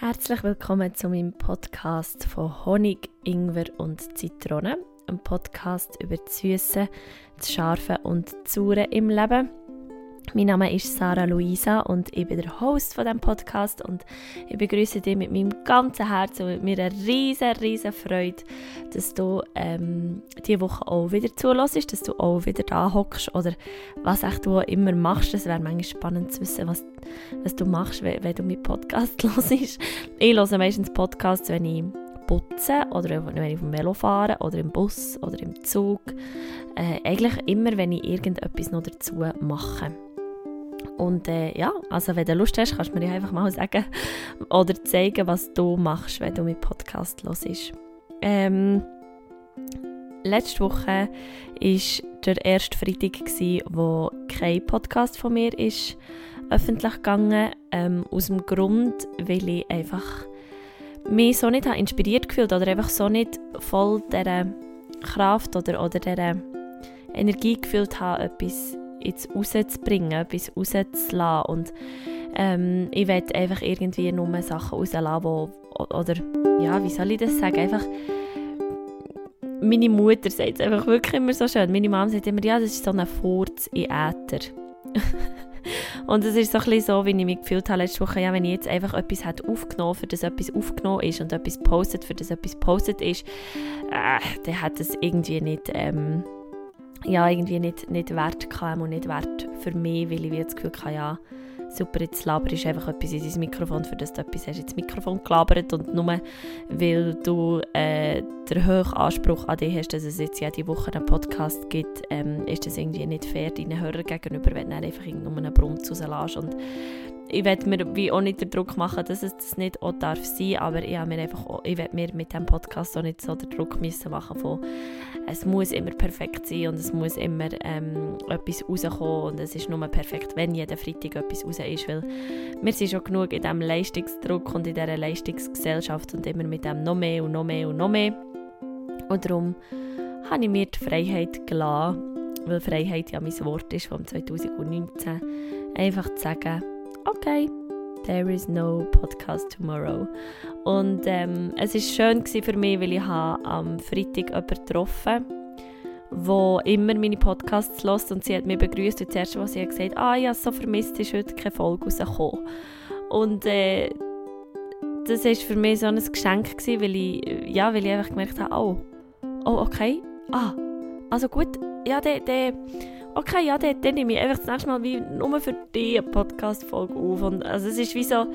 Herzlich willkommen zu meinem Podcast von Honig, Ingwer und Zitrone. Ein Podcast über das Süße, das Scharfe und das Saure im Leben. Mein Name ist Sarah Luisa und ich bin der Host von diesem Podcast und ich begrüße dich mit meinem ganzen Herzen und mit mir eine riesen, riesen Freude, dass du ähm, diese Woche auch wieder zulässt, dass du auch wieder da hockst oder was echt du immer machst. Es wäre manchmal spannend zu wissen, was, was du machst, wenn, wenn du meinen Podcast hörst. Ich höre meistens Podcasts, wenn ich putze oder wenn ich dem Velo fahre oder im Bus oder im Zug. Äh, eigentlich immer, wenn ich irgendetwas noch dazu mache. Und äh, ja, also wenn du Lust hast, kannst du mir einfach mal sagen oder zeigen, was du machst, wenn du mit Podcast hörst. Ähm, letzte Woche war der erste Freitag, gewesen, wo kein Podcast von mir ist öffentlich gegangen ähm, Aus dem Grund, weil ich einfach mich so nicht inspiriert gefühlt oder einfach so nicht voll dieser Kraft oder, oder dieser Energie gefühlt habe, etwas jetzt rauszubringen, etwas rauszulassen. Und ähm, ich will einfach irgendwie nur Sachen rauslassen, wo, oder ja, wie soll ich das sagen, einfach meine Mutter sagt es einfach wirklich immer so schön. Meine Mama sagt immer, ja, das ist so ein Furz in Äther. und es ist so ein so, wie ich mich gefühlt habe letzte Woche, ja, wenn ich jetzt einfach etwas hätte aufgenommen, für das etwas aufgenommen ist und etwas postet, für das etwas postet ist, äh, dann hat es irgendwie nicht... Ähm, ja, irgendwie nicht, nicht wert kam und nicht wert für mich, weil ich das Gefühl hatte, ja, super, jetzt laberst du einfach etwas in dein Mikrofon, für das du etwas hast ins Mikrofon gelabert. Und nur weil du äh, den hohen Anspruch an dich hast, dass es jetzt jede Woche einen Podcast gibt, ähm, ist das irgendwie nicht fair deinen Hörern gegenüber, wenn du einfach nur einen Brunz rauslässt und ich werde mir wie auch nicht den Druck machen, dass es das nicht auch darf sein, aber ich mir einfach auch, ich werde mir mit diesem Podcast auch nicht so den Druck müssen machen von es muss immer perfekt sein und es muss immer ähm, etwas rauskommen und es ist nur perfekt, wenn jeden Freitag etwas raus ist, weil wir sind schon genug in diesem Leistungsdruck und in dieser Leistungsgesellschaft und immer mit dem noch mehr und noch mehr und noch mehr. Und darum habe ich mir die Freiheit gelassen, weil Freiheit ja mein Wort ist von 2019, einfach zu sagen, okay, there is no podcast tomorrow. Und ähm, es war schön für mich, weil ich am Freitag jemanden getroffen wo immer meine Podcasts hört und sie hat mich begrüßt und zuerst, was sie hat gesagt, ah, habe so vermisst, ist heute keine Folge rausgekommen. Und äh, das war für mich so ein Geschenk, gewesen, weil ich, ja, weil ich einfach gemerkt habe, oh, oh, okay, ah, also gut, ja, der, der okay, ja, dann, dann nehme ich einfach das nächste Mal wie nur für dich eine Podcast-Folge auf. Und also es ist wie so,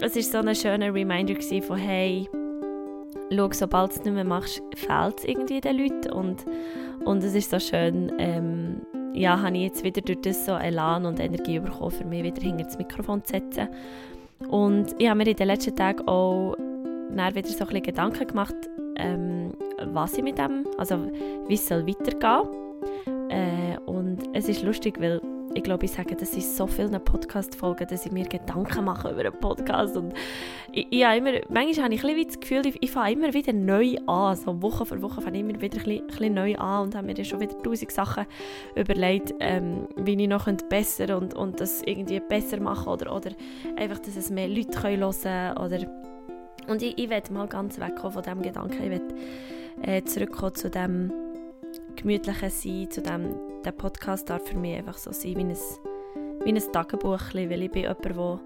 es ist so ein schöner Reminder von, hey, schau, sobald du es nicht mehr machst, fehlt es irgendwie den Leuten. Und, und es ist so schön, ähm, ja, habe ich jetzt wieder durch das so Elan und Energie bekommen, für mich wieder hinter das Mikrofon zu setzen. Und ich habe mir in den letzten Tagen auch dann wieder so ein bisschen Gedanken gemacht, ähm, was ich mit dem, also wie es soll weitergehen. Äh, und es ist lustig, weil ich glaube, ich sage das in so vielen Podcast-Folgen, dass ich mir Gedanken mache über einen Podcast. Und ich, ich immer, manchmal habe ich ein das Gefühl, ich, ich fange immer wieder neu an. So Woche für Woche fange ich immer wieder ein bisschen, ein bisschen neu an und habe mir dann schon wieder tausend Sachen überlegt, ähm, wie ich noch besser und, und das irgendwie besser machen oder, oder einfach, dass es mehr Leute hören können. Oder und ich, ich werde mal ganz wegkommen von diesem Gedanken. Ich werde äh, zurückkommen zu dem gemütlicher sein. Zu dem, der Podcast darf für mich einfach so sein wie ein, wie ein Tagebuch, weil ich bin jemand, wo,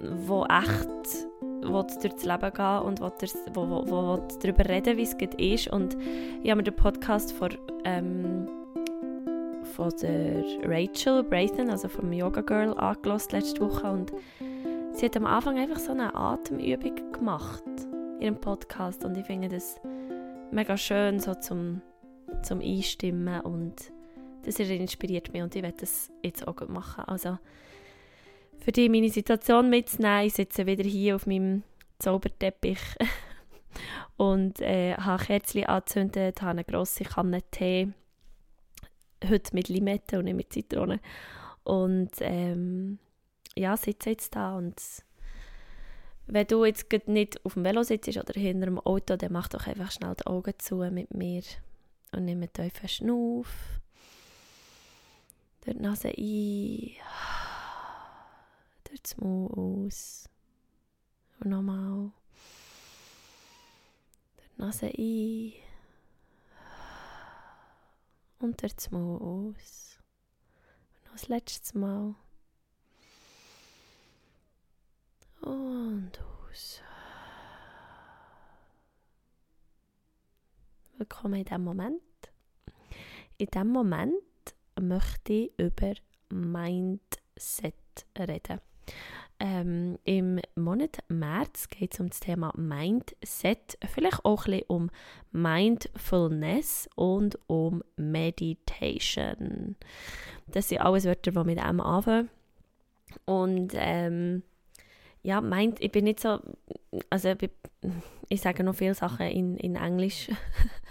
wo echt will durchs Leben gehen und will, wo, wo, wo, darüber reden, wie es geht ist. Und ich habe mir den Podcast von, ähm, von der Rachel Braithen, also vom Yoga Girl, angelost letzte Woche und sie hat am Anfang einfach so eine Atemübung gemacht in einem Podcast und ich finde das mega schön so zum, zum Einstimmen und das inspiriert mich und ich werde das jetzt auch gut machen. Also für die meine Situation mitzunehmen, ich sitze wieder hier auf meinem Zauberteppich und äh, habe Kerzchen angezündet, habe eine grosse Kanne Tee, heute mit Limette und nicht mit Zitrone und ähm, ja, sitze jetzt da und wenn du jetzt nicht auf dem Velo sitzt oder hinter dem Auto, dann mach doch einfach schnell die Augen zu mit mir und nimm einen tiefen Schnuff. Durch die Nase ein, durch den Mund aus. Und nochmal. Die Nase ein. Und durch das Maul aus. Und noch das letzte Mal. Und aus. Willkommen in diesem Moment. In diesem Moment möchte ich über Mindset reden. Ähm, Im Monat März geht es um das Thema Mindset, vielleicht auch ein bisschen um Mindfulness und um Meditation. Das sind alles Wörter, die mit dem anfangen. Und ähm, ja, meint, ich bin nicht so, also ich, ich sage noch viele Sachen in, in Englisch,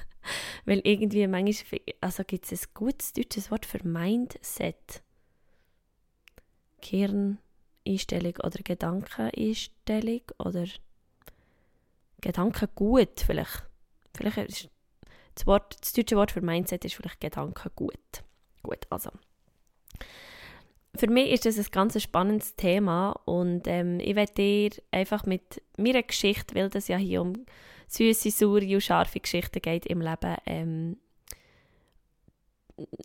weil irgendwie manchmal, also gibt es ein gutes deutsches Wort für Mindset. Gehirneinstellung oder Gedankeneinstellung oder Gedankengut vielleicht. Vielleicht ist das, Wort, das deutsche Wort für Mindset ist vielleicht Gedankengut. Gut, also für mich ist das ein ganz spannendes Thema und ähm, ich werde dir einfach mit meiner Geschichte, weil das ja hier um süße, saure und scharfe Geschichten geht im Leben, ähm,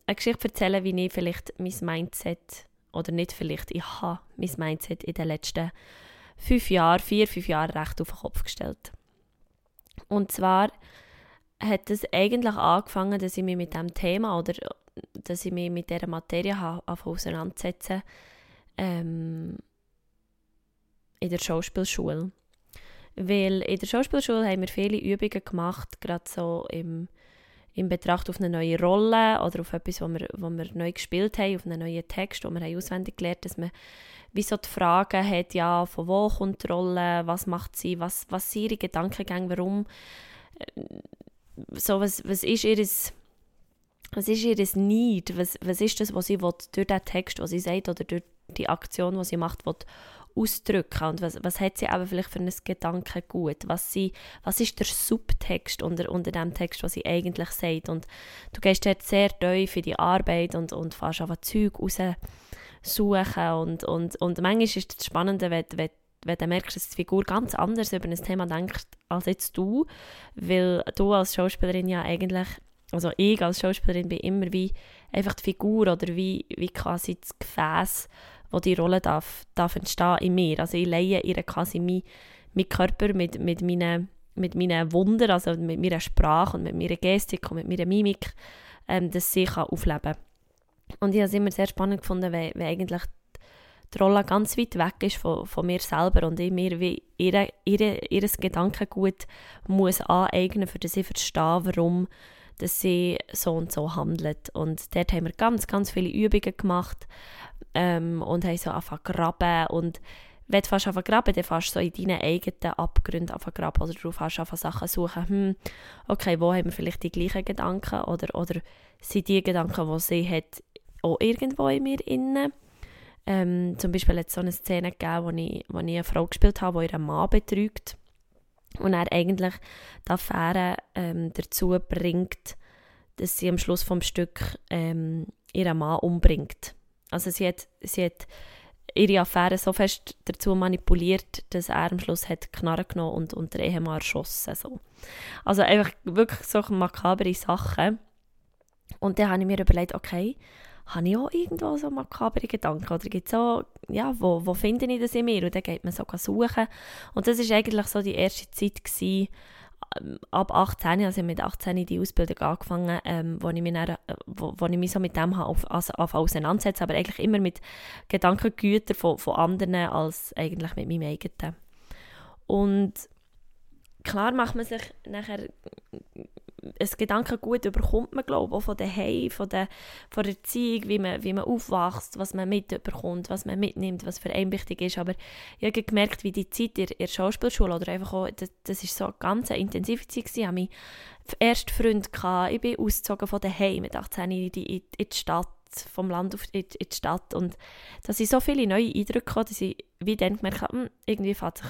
eine Geschichte erzählen, wie ich vielleicht mein Mindset, oder nicht vielleicht, ich habe mein Mindset in den letzten fünf Jahren, vier, fünf Jahren recht auf den Kopf gestellt. Und zwar hat es eigentlich angefangen, dass ich mich mit dem Thema oder dass ich mich mit dieser Materie auseinandersetzen ähm, in der Schauspielschule. Weil in der Schauspielschule haben wir viele Übungen gemacht, gerade so im, im Betracht auf eine neue Rolle oder auf etwas, wo wir, wo wir neu gespielt haben, auf einen neuen Text, wo wir haben auswendig gelernt dass man wie so die Fragen hat, ja, von wo kommt die Rolle, was macht sie, was, was sind ihre Gedankengänge, warum, äh, so was, was ist ihres was ist ihr Need? Was, was ist das, was sie will, durch den Text, was sie sagt, oder durch die Aktion, die sie macht, will, ausdrücken? Und was, was hat sie aber vielleicht für ein Gedankengut? Was, sie, was ist der Subtext unter, unter dem Text, was sie eigentlich sagt? Und du gehst dort sehr tief in die Arbeit und, und fährst einfach Zeug raussuchen. Und, und, und manchmal ist das Spannende, wenn, wenn wenn du merkst, dass die Figur ganz anders über ein Thema denkt als jetzt du, weil du als Schauspielerin ja eigentlich also ich als Schauspielerin bin immer wie einfach die Figur oder wie, wie quasi das Gefäß, wo die Rolle darf, darf entstehen in mir. Also ich leihe ihr quasi meinen mein Körper mit, mit, meinen, mit meinen Wunder, also mit meiner Sprache und mit meiner Gestik und mit meiner Mimik, ähm, dass sie kann aufleben kann. Und ich habe es immer sehr spannend gefunden, wenn, wenn eigentlich die Rolle ganz weit weg ist von, von mir selber und ich mir wie ihre, ihre, ihres Gedankengut muss aneignen, für das ich verstehe, warum dass sie so und so handelt. Und dort haben wir ganz, ganz viele Übungen gemacht ähm, und haben so angefangen graben. Und wenn du fast anfangen graben, dann fast so in deinen eigenen Abgründen anfangen graben. Oder du fast anfangen Sachen suchen, hm, okay, wo haben wir vielleicht die gleichen Gedanken? Oder, oder sind die Gedanken, die sie hat, auch irgendwo in mir innen. Ähm, zum Beispiel hat es so eine Szene gegeben, wo ich, wo ich eine Frau gespielt habe, die ihren Mann betrügt und er eigentlich die Affäre ähm, dazu bringt, dass sie am Schluss vom Stück ähm, ihren Mann umbringt. Also sie hat, sie hat ihre Affäre so fest dazu manipuliert, dass er am Schluss hat Knarre genommen und, und den Ehemann erschossen. So. Also einfach wirklich so makabere Sachen. Und dann habe ich mir überlegt, okay, habe ich auch irgendwo so makabere Gedanken? Oder gibt es so, ja, wo, wo finde ich das in mir? Und dann geht man so suchen. Und das war eigentlich so die erste Zeit, gewesen, ähm, ab 18, also mit 18 die Ausbildung angefangen, ähm, wo, ich mich dann, äh, wo, wo ich mich so mit dem auf, also auf auseinandersetze, aber eigentlich immer mit Gedankengütern von, von anderen als eigentlich mit meinem eigenen. Und klar macht man sich nachher ein Gedankengut überkommt man, glaube ich, auch von daheim, von der, von der Erziehung, wie man, wie man aufwächst, was man mitbekommt, was man mitnimmt, was für einen wichtig ist. Aber ich habe gemerkt, wie die Zeit in der Schauspielschule oder einfach auch, das, das ist so eine ganz intensive Zeit gewesen. Ich hatte meinen ersten Freund, gehabt. ich bin ausgezogen von daheim mit 18 in die, in die Stadt vom Land auf, in, in die Stadt und da sind so viele neue Eindrücke gekommen, dass ich wie dann gemerkt habe, hm, irgendwie fährt sich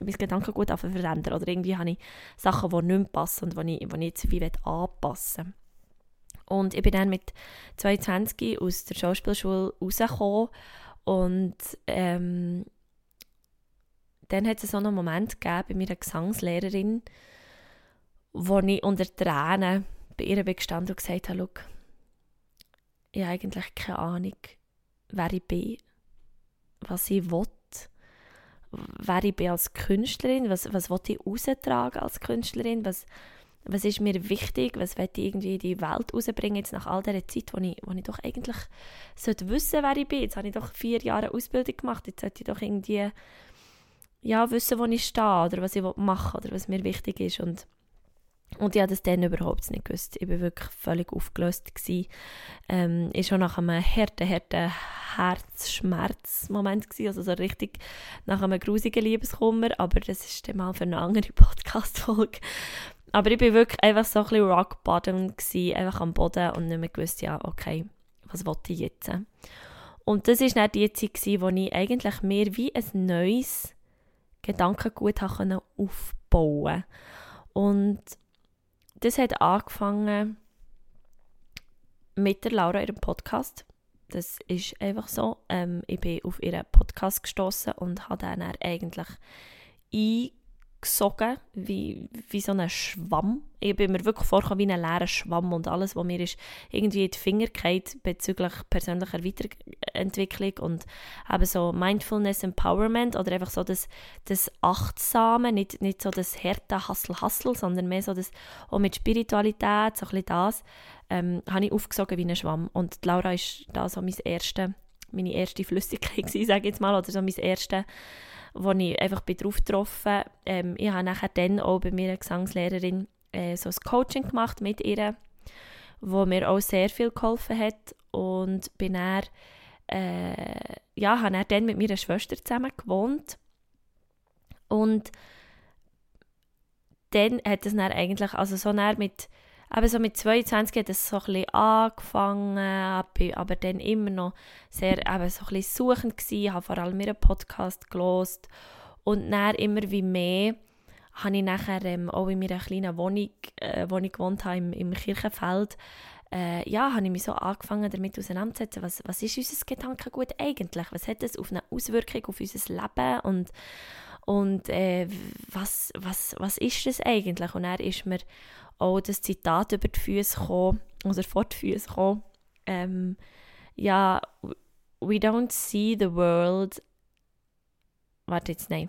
mein Gedankengut verändern oder irgendwie habe ich Sachen, die nicht mehr passen und die ich, ich jetzt wie anpassen will. Und ich bin dann mit 22 aus der Schauspielschule rausgekommen und ähm, dann hat es so einen Moment gegeben bei meiner Gesangslehrerin, wo ich unter Tränen bei ihr gestanden und gesagt habe, ich habe eigentlich keine Ahnung, wer ich bin, was ich will, wer ich bin als Künstlerin, was, was will ich raustragen als Künstlerin, was, was ist mir wichtig, was will ich irgendwie in die Welt rausbringen, jetzt nach all dieser Zeit, wo ich, wo ich doch eigentlich sollte wissen, wer ich bin. Jetzt habe ich doch vier Jahre Ausbildung gemacht, jetzt sollte ich doch irgendwie ja, wissen, wo ich stehe oder was ich machen will oder was mir wichtig ist. Und und ich habe das dann überhaupt nicht gewusst. Ich war wirklich völlig aufgelöst. Gewesen. Ähm, ich schon nach einem harten, harten Herzschmerzmoment gewesen, also so richtig nach einem grusigen Liebeskummer, aber das ist dann mal für eine andere Podcast-Folge. Aber ich war wirklich einfach so ein bisschen rock bottom, gewesen, einfach am Boden und nicht mehr gewusst, ja, okay, was wollte ich jetzt? Und das war dann die Zeit, gewesen, wo ich eigentlich mehr wie ein neues Gedankengut aufbauen konnte. Und das hat angefangen mit der Laura ihrem Podcast. Das ist einfach so. Ähm, ich bin auf ihren Podcast gestoßen und habe dann eigentlich eingesogen, wie, wie so ein Schwamm. Ich bin mir wirklich vorgekommen wie ein leerer Schwamm und alles, was mir ist irgendwie in die Finger geht bezüglich persönlicher Weiterentwicklung und eben so Mindfulness Empowerment oder einfach so das, das Achtsame, nicht, nicht so das harte Hassel-Hassel, sondern mehr so das auch mit Spiritualität, so ein bisschen das, ähm, habe ich aufgesogen wie ein Schwamm. Und Laura ist da so mein erste, meine erste Flüssigkeit sage ich jetzt mal, oder so mein erste wo ich einfach bin drauf getroffen. Ähm, Ich habe nachher dann auch bei meiner Gesangslehrerin äh, so ein Coaching gemacht mit ihr, wo mir auch sehr viel geholfen hat. Und bin dann, äh, ja, habe dann mit meiner Schwester zusammen gewohnt. Und dann hat es dann eigentlich, also so dann mit, aber so mit 22 hat es so ein angefangen, aber dann immer noch sehr eben so ein suchend gewesen, habe vor allem ihren Podcast gelost. Und dann immer wie mehr habe ich nachher ähm, auch in meiner kleinen Wohnung, äh, wo ich gewohnt habe, im, im Kirchenfeld, äh, ja, habe ich mich so angefangen damit auseinanderzusetzen, was, was ist unser Gedankengut eigentlich? Was hat das auf eine Auswirkung auf unser Leben? Und, und äh, was, was, was ist das eigentlich? Und er ist mir auch das Zitat über die Füße gekommen, oder vor die Füße gekommen, ähm, ja, we don't see the world, warte jetzt, nein,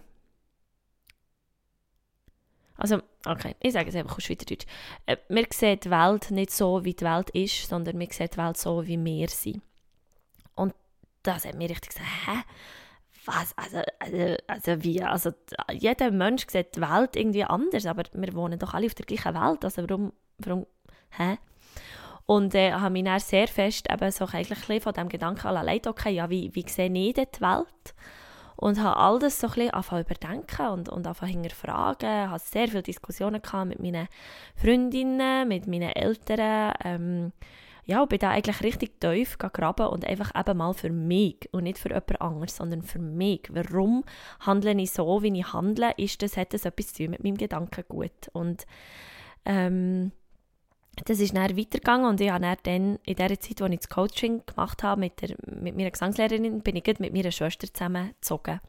also, okay, ich sage es einfach auf Schweizerdeutsch. Äh, wir sehen die Welt nicht so, wie die Welt ist, sondern wir sehen die Welt so, wie wir sind. Und das hat mir richtig gesagt, hä? Was? Also, also, also wie? Also, jeder Mensch sieht die Welt irgendwie anders, aber wir wohnen doch alle auf der gleichen Welt. Also, warum, warum, hä? Und äh, habe mich dann sehr fest eben so eigentlich von dem Gedanken allein okay, ja, wie, wie sehe ich die Welt? Und habe all das so ein bisschen überdenken und, und angefangen hinterfragen. Hatte sehr viele Diskussionen gehabt mit meinen Freundinnen, mit meinen Eltern. Ähm, ja, und bin da eigentlich richtig tief gegraben und einfach eben mal für mich und nicht für jemand anderes, sondern für mich. Warum handle ich so, wie ich handle? Ist das, hat das etwas zu tun mit meinem Gedankengut? Und ähm, das ist dann weitergegangen und ich habe dann in der Zeit, als ich das Coaching gemacht habe mit, der, mit meiner Gesangslehrerin, bin ich mit meiner Schwester zusammengezogen.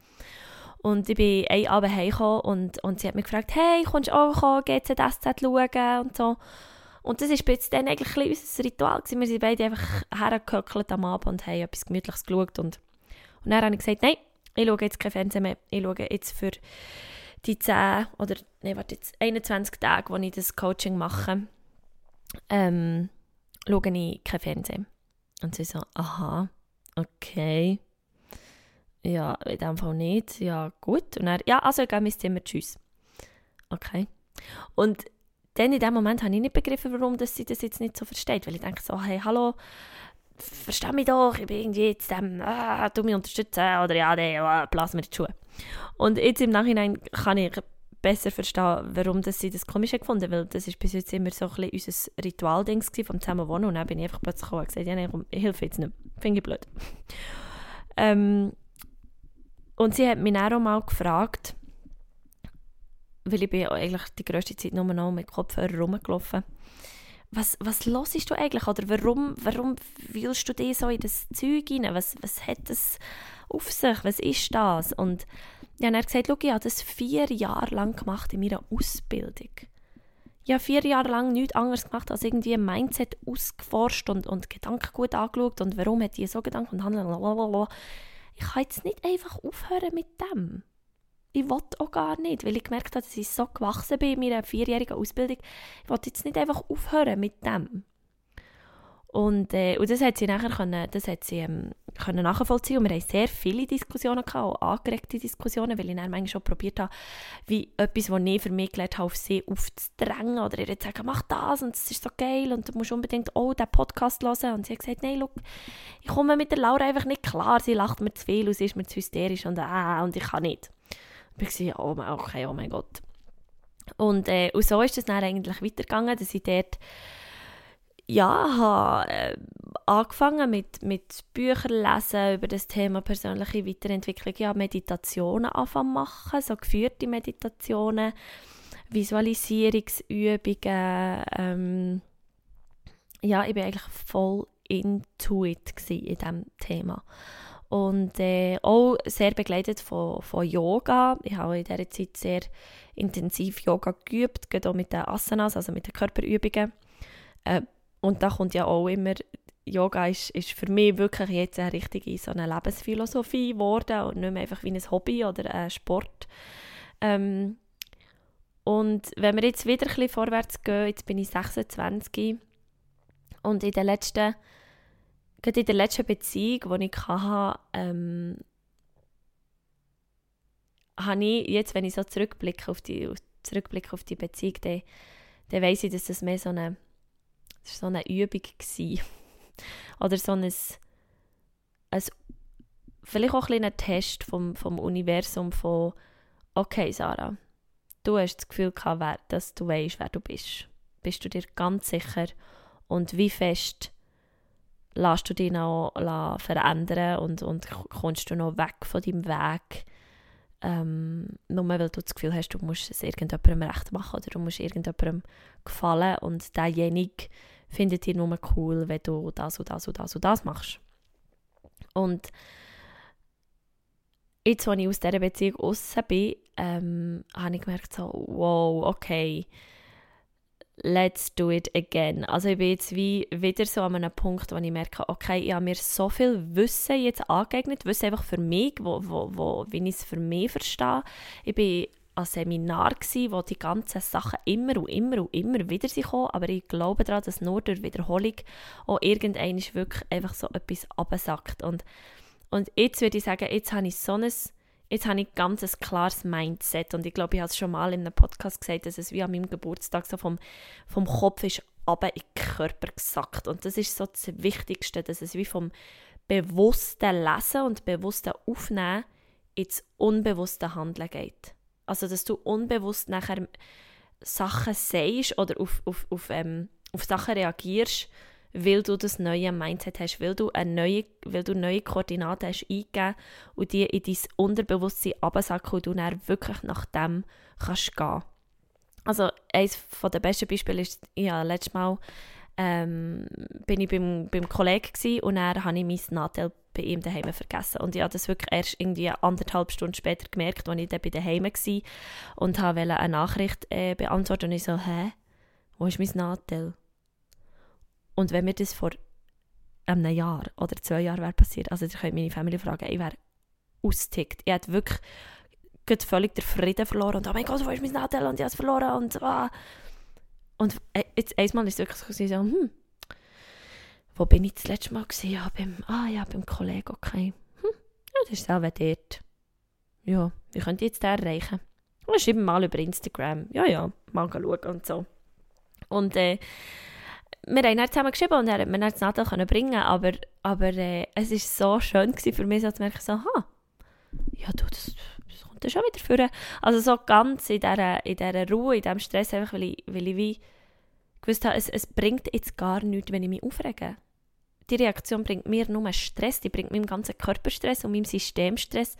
Und ich bin einen Abend heimgekommen und, und sie hat mich gefragt, hey, kommst du auch kommen, GZSZ schauen und so. Und das war dann eigentlich ein unser Ritual. Gewesen. Wir sind beide einfach hergehöckelt am Abend und haben etwas Gemütliches geschaut. Und, und dann habe ich gesagt, nein, ich schaue jetzt kein Fernsehen mehr. Ich schaue jetzt für die 10 oder, nein, warte, jetzt 21 Tage, wo ich das Coaching mache, ähm, schaue ich kein Fernsehen. Und sie so, aha, okay. Ja, in dem Fall nicht. Ja, gut. Und er, ja, also ich gehe ins Zimmer, tschüss. Okay. Und dann in dem Moment habe ich nicht begriffen, warum dass sie das jetzt nicht so versteht. Weil ich denke so, hey, hallo, versteh mich doch, ich bin irgendwie jetzt dem, ah, du mich unterstützen oder ja, nee, ah, blasen mir die Schuhe. Und jetzt im Nachhinein kann ich besser verstehen, warum das sie das komisch gefunden weil das ist bis jetzt immer so ein bisschen unser Ritualding vom Zusammenwohnen und dann bin ich einfach plötzlich gekommen und gesagt, ja, nein, komm, ich helfe jetzt nicht, finde ich blöd. ähm, und sie hat mich auch mal gefragt, weil ich bin eigentlich die grösste Zeit nur noch mit Kopfhörer rumgelaufen was, was hörst du eigentlich? Oder warum, warum willst du dich so in das Zeug rein? Was, was hat das auf sich? Was ist das? Und Ja, er hat gesagt, schau, ich habe das vier Jahre lang gemacht in meiner Ausbildung. Ich habe vier Jahre lang nichts anderes gemacht, als irgendwie ein Mindset ausgeforscht und, und Gedanken gut angeschaut und warum hat die so Gedanken und handeln. Ich kann jetzt nicht einfach aufhören mit dem. Ich wollte auch gar nicht, weil ich gemerkt habe, dass ich so gewachsen bin in meiner vierjährigen Ausbildung. Ich wollte jetzt nicht einfach aufhören mit dem. Und, äh, und das hat sie nachher können, das hat sie, ähm, können nachvollziehen und wir haben sehr viele Diskussionen gehabt, auch angeregte Diskussionen, weil ich dann manchmal schon probiert habe, wie etwas, was ich für mich gelernt habe, auf sie aufzudrängen oder ihr zu sagen, mach das und es ist so geil und du musst unbedingt auch diesen Podcast hören. Und sie hat gesagt, nein, look, ich komme mit der Laura einfach nicht klar, sie lacht mir zu viel und sie ist mir zu hysterisch und, äh, und ich kann nicht. Ich war oh, okay, oh mein Gott. Und, äh, und so ist es dann eigentlich weitergegangen, dass ich dort ja, habe äh, angefangen mit, mit Büchern lesen über das Thema persönliche Weiterentwicklung. Ja, Meditationen anfangen machen, so geführte Meditationen, Visualisierungsübungen. Ähm, ja, ich war eigentlich voll into it in diesem Thema. Und äh, auch sehr begleitet von, von Yoga. Ich habe in dieser Zeit sehr intensiv Yoga geübt, gerade auch mit den Asanas, also mit den Körperübungen. Äh, und da kommt ja auch immer, Yoga ist, ist für mich wirklich jetzt eine richtige so eine Lebensphilosophie geworden und nicht mehr einfach wie ein Hobby oder ein Sport. Ähm, und wenn wir jetzt wieder ein bisschen vorwärts gehen, jetzt bin ich 26 und in der letzten, gerade in der letzten Beziehung, die ich hatte, ähm, habe ich jetzt, wenn ich so zurückblicke auf die, zurückblicke auf die Beziehung, dann, dann weiss ich, dass das mehr so eine war so eine Übung. Oder so ein, ein vielleicht auch ein, ein Test vom, vom Universum von okay Sarah, du hast das Gefühl gehabt, dass du weißt, wer du bist. Bist du dir ganz sicher und wie fest lässt du dich noch verändern und, und kommst du noch weg von deinem Weg, ähm, nur weil du das Gefühl hast, du musst es irgendjemandem recht machen oder du musst irgendjemandem gefallen und derjenige findet ihr nur cool, wenn du das und das und das und das machst. Und jetzt, als ich aus dieser Beziehung raus bin, ähm, habe ich gemerkt, so, wow, okay, let's do it again. Also ich bin jetzt wie wieder so an einem Punkt, wo ich merke, okay, ich habe mir so viel Wissen jetzt angeeignet, Wissen einfach für mich, wo, wo, wo, wie ich es für mich verstehe. Ich bin ein Seminar, gewesen, wo die ganzen Sachen immer und immer und immer wieder kommen, aber ich glaube daran, dass nur durch Wiederholung auch irgendwann wirklich einfach so etwas absackt. Und, und jetzt würde ich sagen, jetzt habe ich so ein, jetzt habe ich ganz ein klares Mindset und ich glaube, ich habe es schon mal in einem Podcast gesagt, dass es wie an meinem Geburtstag so vom, vom Kopf ist aber in den Körper gesackt und das ist so das Wichtigste, dass es wie vom bewussten Lesen und bewussten Aufnehmen ins unbewusste Handeln geht. Also, dass du unbewusst nachher Sachen sagst oder auf, auf, auf, ähm, auf Sachen reagierst, weil du das neue Mindset hast, weil du, eine neue, weil du neue Koordinaten hast eingegeben und die in dein Unterbewusstsein absacken und du dann wirklich nach dem kannst gehen. Also eines der besten Beispiele ist, ja, letztes Mal ähm, bin ich beim, beim Kollegen und dann habe ich mein Nadel bei ihm daheim vergessen. Und ich habe das wirklich erst irgendwie anderthalb Stunden später gemerkt, als ich dann bei daheim war und habe eine Nachricht äh, beantworten und ich so, hä, wo ist mein Nadel? Und wenn mir das vor einem Jahr oder zwei Jahren wäre passiert, also ihr könnt meine Familie fragen, ich wäre ausgetickt. Ich hätte wirklich völlig den Frieden verloren und oh mein Gott, wo ist mein Nadel? Und ich habe es verloren und ah. Und äh, jetzt einmal ist es wirklich so, hm, wo bin ich das letzte Mal gewesen? Ja, beim, ah ja, beim Kollegen, okay. Hm, ja, das ist selber dort. Ja, wie könnt ihr jetzt den erreichen? Schreiben mal über Instagram. Ja, ja, mal schauen und so. Und äh, wir haben dann zusammen geschrieben und er hat mir dann das Nadel bringen aber, aber äh, es war so schön für mich, so zu merken, so, ha, ja du, das, das kommt dann schon wieder vor. Also so ganz in dieser, in dieser Ruhe, in diesem Stress, einfach weil ich, weil ich wie gewusst habe, es, es bringt jetzt gar nichts, wenn ich mich aufrege. Die Reaktion bringt mir nur Stress, die bringt meinem ganzen Körper Stress und meinem System Stress,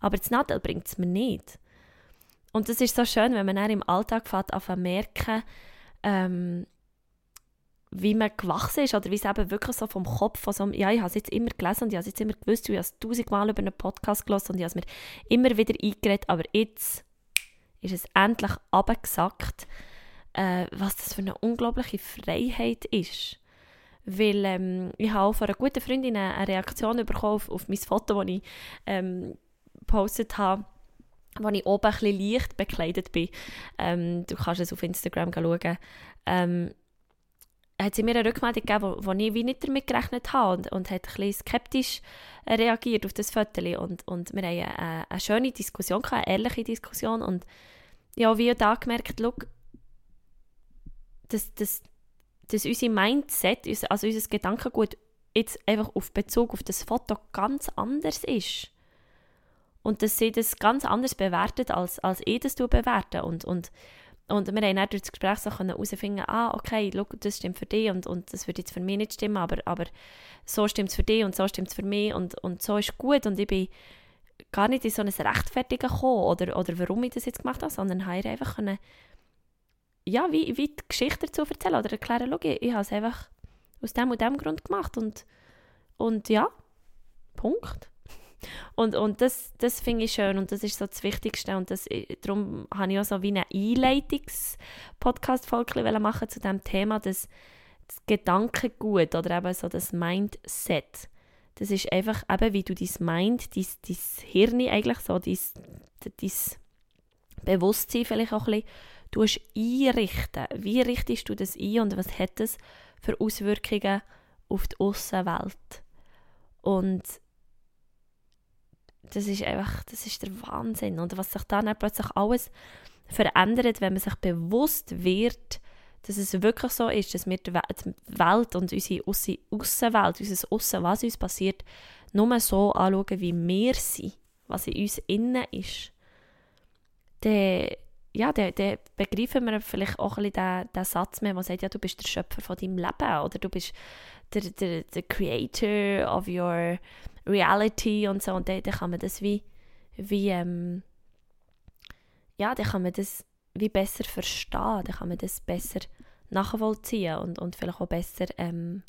aber das Nadel bringt es mir nicht. Und das ist so schön, wenn man dann im Alltag fährt, auf merken, ähm, wie man gewachsen ist oder wie es eben wirklich so vom Kopf, von so, ja, ich habe es jetzt immer gelesen und ich habe es jetzt immer gewusst, ich habe es tausendmal über einen Podcast gelesen und ich habe es mir immer wieder eingeredet, aber jetzt ist es endlich abgesagt, äh, was das für eine unglaubliche Freiheit ist. Weil ähm, ich habe auch von einer guten Freundin eine, eine Reaktion bekommen auf, auf mein Foto, das ich ähm, gepostet habe, wo ich oben ein bisschen leicht bekleidet bin. Ähm, du kannst es auf Instagram schauen. Ähm, hat sie mir eine Rückmeldung gegeben, wo, wo ich wie nicht damit gerechnet habe und, und hat ein bisschen skeptisch reagiert auf das Foto. Und, und wir haben eine, eine schöne Diskussion gehabt, eine ehrliche Diskussion. Und ja, wie da gemerkt, schau, dass, dass, dass unser Mindset, also unser Gedankengut jetzt einfach auf Bezug auf das Foto ganz anders ist. Und dass sie das ganz anders bewertet, als, als ich das bewerte. Und, und und wir haben dann durch das Gespräch so herausfinden, ah, okay, schau, das stimmt für dich und, und das würde jetzt für mich nicht stimmen, aber, aber so stimmt es für dich und so stimmt es für mich und, und so ist gut. Und ich bin gar nicht in so ein Rechtfertigen gekommen oder, oder warum ich das jetzt gemacht habe, sondern habe einfach können, ja, wie, wie die Geschichte dazu erzählen oder erklären, schau, ich, ich habe es einfach aus dem und dem Grund gemacht und, und ja, Punkt. Und, und das, das finde ich schön und das ist so das Wichtigste. Und das, äh, darum habe ich auch so wie eine Einleitungs-Podcast-Folge machen zu diesem Thema, das, das Gedankengut oder eben so das Mindset. Das ist einfach eben, wie du dein Mind, dein, dein Hirn eigentlich, so dein, dein Bewusstsein vielleicht auch ein bisschen einrichten. Wie richtest du das ein und was hat das für Auswirkungen auf die Außenwelt? Und das ist einfach, das ist der Wahnsinn. Und was sich dann plötzlich alles verändert, wenn man sich bewusst wird, dass es wirklich so ist, dass wir die Welt und unsere Außenwelt, unser Aussen, was uns passiert, nur so anschauen, wie wir sind, was in uns innen ist, dann, ja, dann, dann begreifen wir vielleicht auch ein bisschen den, den Satz mehr, der sagt, ja, du bist der Schöpfer von deinem Leben oder du bist der, der, der Creator of your Reality und so. Und dann, dann kann man das wie, wie ähm, ja, dann kann man das wie besser verstehen, dann kann man das besser nachvollziehen und, und vielleicht auch besser, ähm,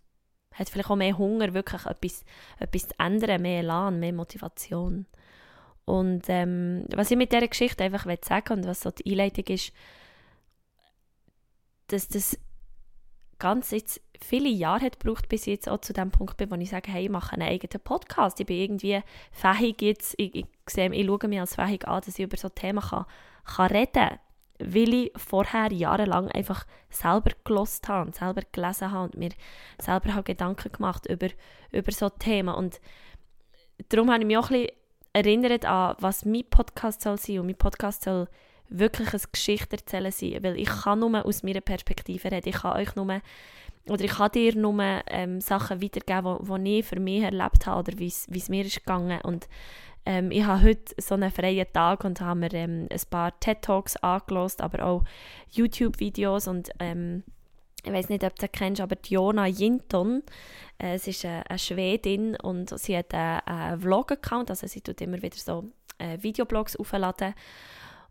hat vielleicht auch mehr Hunger, wirklich etwas, etwas zu ändern, mehr Elan, mehr Motivation. Und ähm, was ich mit dieser Geschichte einfach sagen und was so die Einleitung ist, dass das ganz jetzt viele Jahre hat gebraucht, bis jetzt auch zu dem Punkt bin, wo ich sage, hey, ich mache einen eigenen Podcast. Ich bin irgendwie fähig jetzt, ich, ich, sehe, ich schaue mich als fähig an, dass ich über so Themen kann, kann reden kann, weil ich vorher jahrelang einfach selber gelost habe und selber gelesen habe und mir selber habe Gedanken gemacht über, über so Themen. Und darum habe ich mich auch ein bisschen erinnert an, was mein Podcast soll sein und mein Podcast soll wirklich eine Geschichte erzählen sein, weil ich kann nur aus meiner Perspektive reden, ich kann euch nur oder ich kann dir nur ähm, Sachen weitergeben, die ich für mich erlebt habe oder wie es mir ist gegangen. Und ähm, ich habe heute so einen freien Tag und habe mir ähm, ein paar TED-Talks angelost, aber auch YouTube-Videos und ähm, ich weiß nicht, ob du sie kennst, aber Jona Jinton, äh, sie ist eine, eine, Schwedin und sie hat einen, einen Vlog-Account, also sie tut immer wieder so äh, Videoblogs aufladen.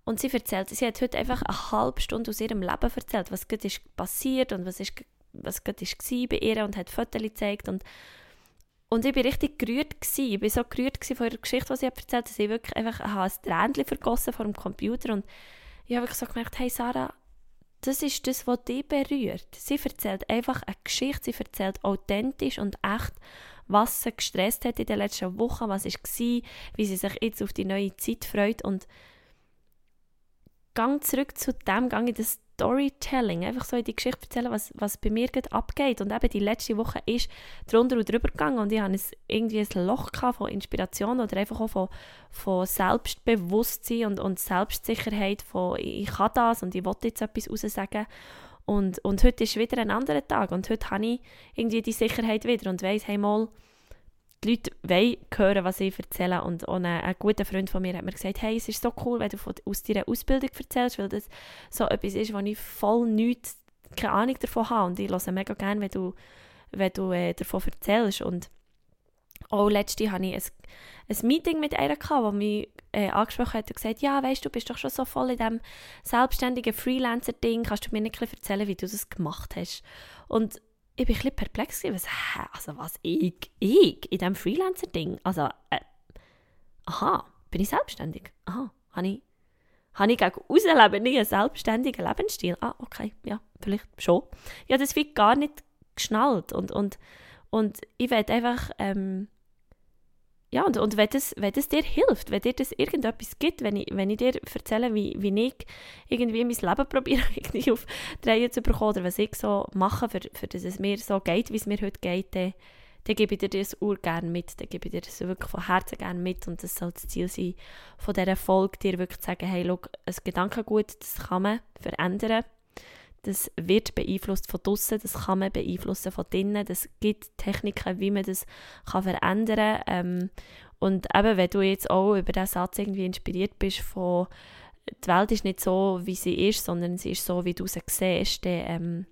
Und sie erzählt, sie hat heute einfach eine halbe Stunde aus ihrem Leben erzählt, was gerade ist passiert und was ist was gerade war bei ihr und hat Fotos gezeigt und und ich war richtig gerührt. Gewesen. Ich war so gerührt von ihrer Geschichte, die sie erzählt hat, dass ich wirklich einfach ein Tränchen vergossen vor dem Computer und ich habe wirklich so gemerkt, hey Sarah, das ist das, was dich berührt. Sie erzählt einfach eine Geschichte, sie erzählt authentisch und echt, was sie gestresst hat in den letzten Wochen, was war, wie sie sich jetzt auf die neue Zeit freut und gang zurück zu dem, gang in das Storytelling, einfach so in die Geschichte erzählen, was, was bei mir gerade abgeht. Und eben die letzte Woche ist drunter und drüber gegangen und ich hatte irgendwie ein Loch von Inspiration oder einfach auch von, von Selbstbewusstsein und, und Selbstsicherheit, von ich kann das und ich wollte jetzt etwas raussagen. Und, und heute ist wieder ein anderer Tag und heute habe ich irgendwie die Sicherheit wieder und weiss, hey mal, die Leute wollen hören, was ich erzähle. Und ein, ein, guter Freund von mir hat mir gesagt, hey, es ist so cool, wenn du von, aus deiner Ausbildung erzählst, weil das so etwas ist, wo ich voll nichts, keine Ahnung davon habe. Und ich höre mega gerne, wenn du, wenn du äh, davon erzählst. Und auch letzte hatte ich ein, ein Meeting mit einer, die mich äh, angesprochen hat und gesagt, ja, weißt du, bist doch schon so voll in diesem selbstständigen Freelancer-Ding, kannst du mir nicht erzählen, wie du das gemacht hast? Und ich bin ein bisschen perplex was, hä, also was, ich, ich, in diesem Freelancer-Ding, also, äh, aha, bin ich selbstständig? Aha, habe ich, habe ich gegen Ausleben nie einen selbstständigen Lebensstil? Ah, okay, ja, vielleicht schon. Ja, das wird gar nicht geschnallt und, und, und ich werde einfach, ähm, ja, und, und wenn, das, wenn das dir hilft, wenn dir das irgendetwas gibt, wenn ich, wenn ich dir erzähle, wie, wie ich irgendwie mein Leben probiere, irgendwie auf Drehen zu bekommen oder was ich so mache, für, für dass es mir so geht, wie es mir heute geht, dann, dann gebe ich dir das gerne mit, dann gebe ich dir das wirklich von Herzen gerne mit. Und das soll das Ziel sein, von dieser Folge dir wirklich zu sagen, hey, schau, ein Gedankengut, das kann man verändern, das wird beeinflusst von draußen, das kann man beeinflussen von drinnen, das gibt Techniken, wie man das kann verändern kann. Ähm, und eben, wenn du jetzt auch über diesen Satz irgendwie inspiriert bist von die Welt ist nicht so, wie sie ist, sondern sie ist so, wie du sie siehst, dann, ähm,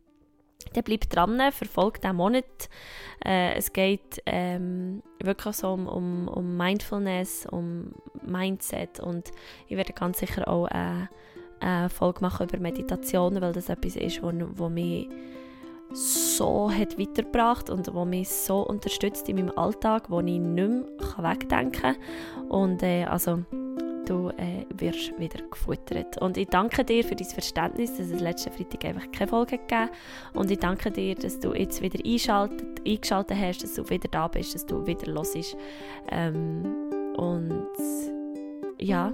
dann bleib dran, verfolge diesen Monat. Äh, es geht ähm, wirklich so um, um, um Mindfulness, um Mindset und ich werde ganz sicher auch äh, eine Folge machen über Meditation, weil das etwas ist, wo, wo mich so hat weitergebracht und wo mich so unterstützt in meinem Alltag, wo ich nicht mehr wegdenken kann. Und äh, also, du äh, wirst wieder gefuttert. Und ich danke dir für dein Verständnis, dass es letzten Freitag einfach keine Folge gegeben Und ich danke dir, dass du jetzt wieder eingeschaltet, eingeschaltet hast, dass du wieder da bist, dass du wieder los bist. Ähm, und ja,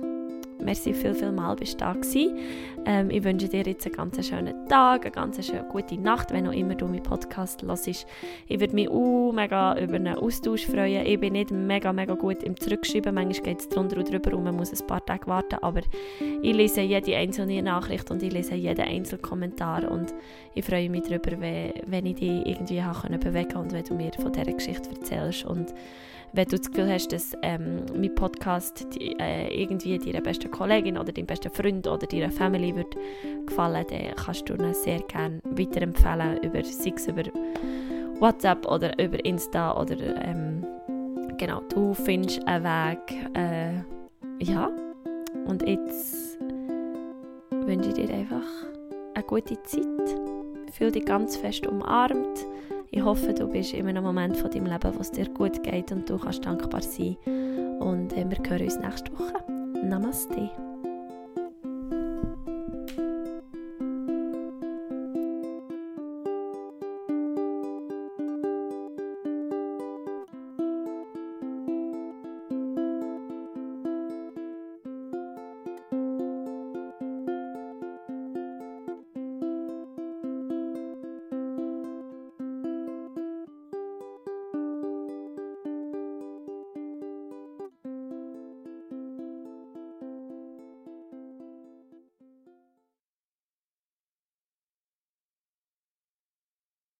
Merci viel, viel mal, bist du da gewesen. Ähm, ich wünsche dir jetzt einen ganz schönen Tag, eine ganz schöne gute Nacht, wenn auch immer du meinen Podcast hörst. Ich würde mich auch mega über einen Austausch freuen. Ich bin nicht mega, mega gut im Zurückschreiben. Manchmal geht es drunter und drüber und man muss ein paar Tage warten. Aber ich lese jede einzelne Nachricht und ich lese jeden einzelnen Kommentar. Und ich freue mich darüber, wenn, wenn ich dich irgendwie bewegen konnte und wenn du mir von dieser Geschichte erzählst. Und wenn du das Gefühl hast, dass ähm, mein Podcast die, äh, irgendwie deiner besten Kollegin oder deinem besten Freund oder deiner Family wird gefallen, dann kannst du ihn sehr gerne weiterempfehlen, über, sei über WhatsApp oder über Insta oder ähm, genau, du findest einen Weg, äh, ja, und jetzt wünsche ich dir einfach eine gute Zeit, fühl dich ganz fest umarmt, ich hoffe, du bist in einem Moment von deinem Leben, wo es dir gut geht und du kannst dankbar sein. Und äh, wir hören uns nächste Woche. Namaste.